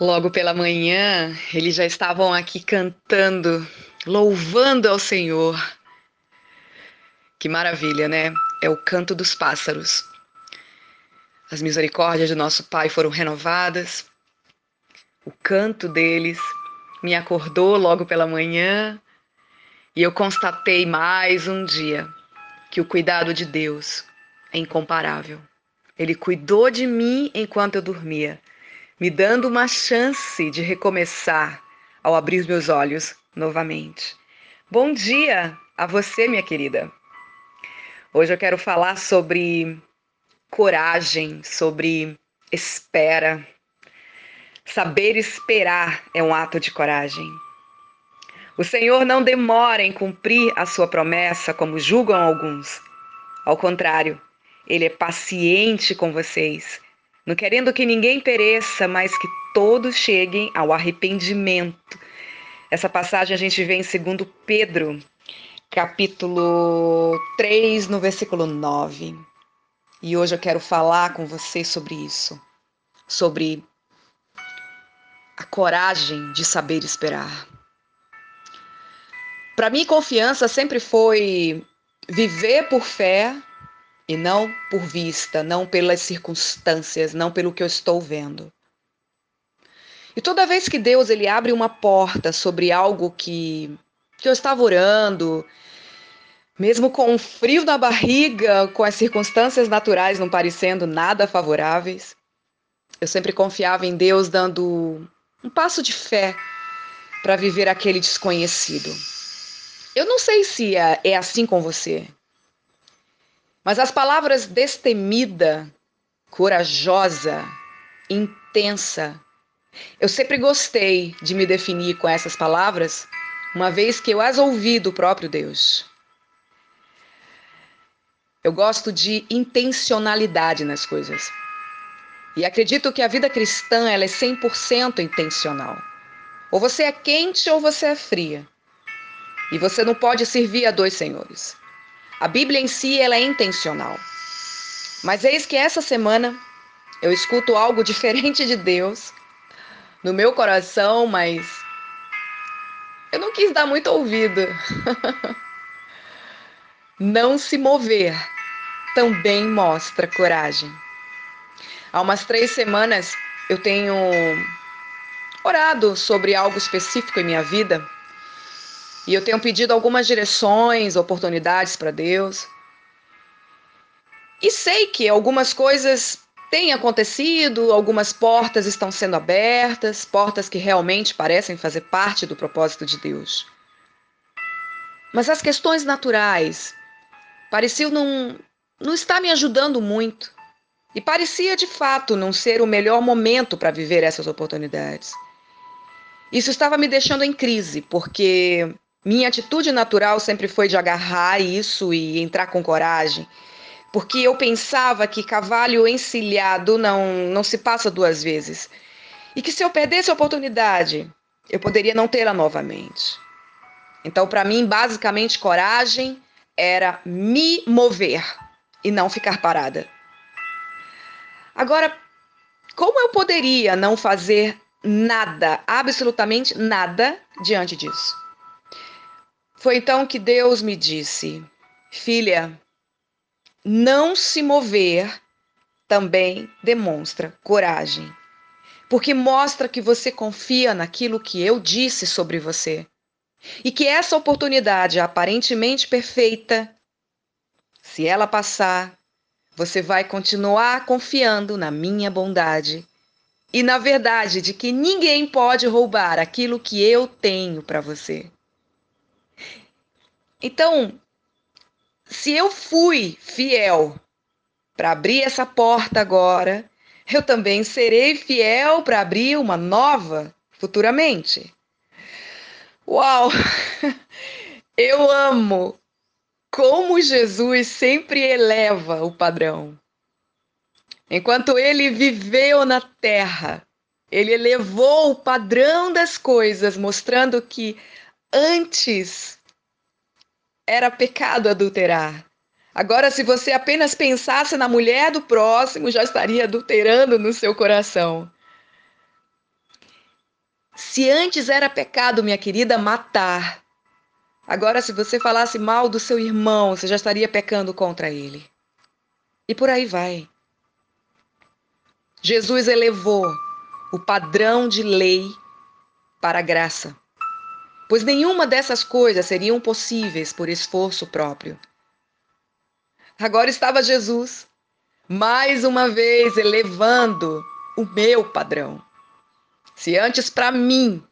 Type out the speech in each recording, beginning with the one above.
Logo pela manhã, eles já estavam aqui cantando, louvando ao Senhor. Que maravilha, né? É o canto dos pássaros. As misericórdias de nosso Pai foram renovadas. O canto deles me acordou logo pela manhã e eu constatei mais um dia que o cuidado de Deus é incomparável. Ele cuidou de mim enquanto eu dormia me dando uma chance de recomeçar ao abrir meus olhos novamente. Bom dia a você, minha querida. Hoje eu quero falar sobre coragem, sobre espera. Saber esperar é um ato de coragem. O Senhor não demora em cumprir a sua promessa, como julgam alguns. Ao contrário, ele é paciente com vocês não querendo que ninguém pereça, mas que todos cheguem ao arrependimento. Essa passagem a gente vê em 2 Pedro, capítulo 3, no versículo 9. E hoje eu quero falar com você sobre isso, sobre a coragem de saber esperar. Para mim, confiança sempre foi viver por fé e não por vista, não pelas circunstâncias, não pelo que eu estou vendo. E toda vez que Deus ele abre uma porta sobre algo que, que eu estava orando, mesmo com um frio na barriga, com as circunstâncias naturais não parecendo nada favoráveis, eu sempre confiava em Deus dando um passo de fé para viver aquele desconhecido. Eu não sei se é, é assim com você. Mas as palavras destemida, corajosa, intensa, eu sempre gostei de me definir com essas palavras, uma vez que eu as ouvi do próprio Deus. Eu gosto de intencionalidade nas coisas. E acredito que a vida cristã ela é 100% intencional. Ou você é quente ou você é fria. E você não pode servir a dois senhores. A Bíblia em si ela é intencional. Mas eis que essa semana eu escuto algo diferente de Deus no meu coração, mas eu não quis dar muito ouvido. não se mover também mostra coragem. Há umas três semanas eu tenho orado sobre algo específico em minha vida e eu tenho pedido algumas direções, oportunidades para Deus. E sei que algumas coisas têm acontecido, algumas portas estão sendo abertas, portas que realmente parecem fazer parte do propósito de Deus. Mas as questões naturais pareciam não, não estar me ajudando muito. E parecia de fato não ser o melhor momento para viver essas oportunidades. Isso estava me deixando em crise, porque minha atitude natural sempre foi de agarrar isso e entrar com coragem, porque eu pensava que cavalo encilhado não, não se passa duas vezes. E que se eu perdesse a oportunidade, eu poderia não tê-la novamente. Então, para mim, basicamente, coragem era me mover e não ficar parada. Agora, como eu poderia não fazer nada, absolutamente nada, diante disso? Foi então que Deus me disse: Filha, não se mover também demonstra coragem, porque mostra que você confia naquilo que eu disse sobre você e que essa oportunidade aparentemente perfeita, se ela passar, você vai continuar confiando na minha bondade e na verdade de que ninguém pode roubar aquilo que eu tenho para você. Então, se eu fui fiel para abrir essa porta agora, eu também serei fiel para abrir uma nova futuramente. Uau! Eu amo como Jesus sempre eleva o padrão. Enquanto ele viveu na terra, ele elevou o padrão das coisas, mostrando que antes era pecado adulterar. Agora, se você apenas pensasse na mulher do próximo, já estaria adulterando no seu coração. Se antes era pecado, minha querida, matar, agora se você falasse mal do seu irmão, você já estaria pecando contra ele. E por aí vai. Jesus elevou o padrão de lei para a graça, pois nenhuma dessas coisas seriam possíveis por esforço próprio. Agora estava Jesus, mais uma vez elevando o meu padrão. Se antes para mim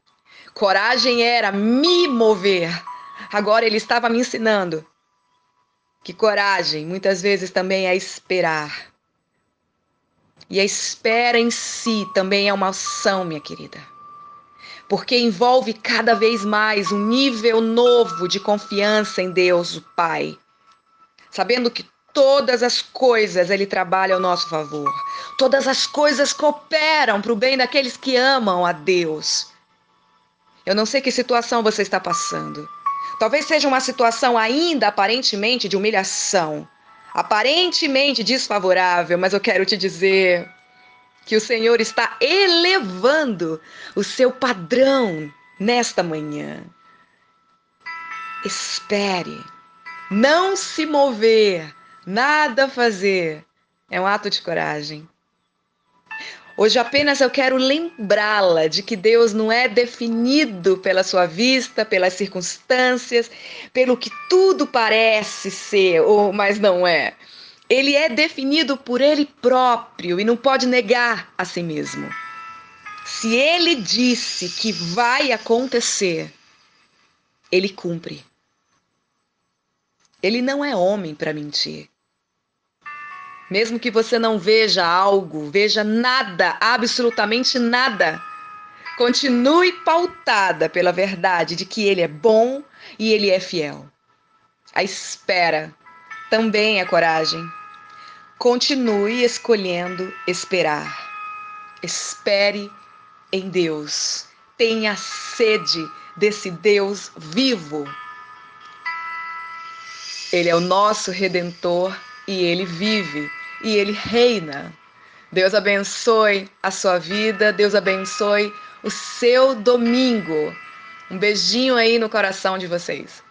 coragem era me mover, agora ele estava me ensinando que coragem muitas vezes também é esperar. E a espera em si também é uma ação, minha querida. Porque envolve cada vez mais um nível novo de confiança em Deus, o Pai. Sabendo que todas as coisas ele trabalha ao nosso favor. Todas as coisas cooperam para o bem daqueles que amam a Deus. Eu não sei que situação você está passando. Talvez seja uma situação ainda aparentemente de humilhação, aparentemente desfavorável, mas eu quero te dizer que o Senhor está elevando o seu padrão nesta manhã. Espere, não se mover, nada fazer, é um ato de coragem. Hoje apenas eu quero lembrá-la de que Deus não é definido pela sua vista, pelas circunstâncias, pelo que tudo parece ser, ou mas não é. Ele é definido por ele próprio e não pode negar a si mesmo. Se ele disse que vai acontecer, ele cumpre. Ele não é homem para mentir. Mesmo que você não veja algo, veja nada, absolutamente nada. Continue pautada pela verdade de que Ele é bom e Ele é fiel. A espera também é coragem. Continue escolhendo esperar. Espere em Deus. Tenha sede desse Deus vivo. Ele é o nosso redentor e ele vive e ele reina. Deus abençoe a sua vida, Deus abençoe o seu domingo. Um beijinho aí no coração de vocês.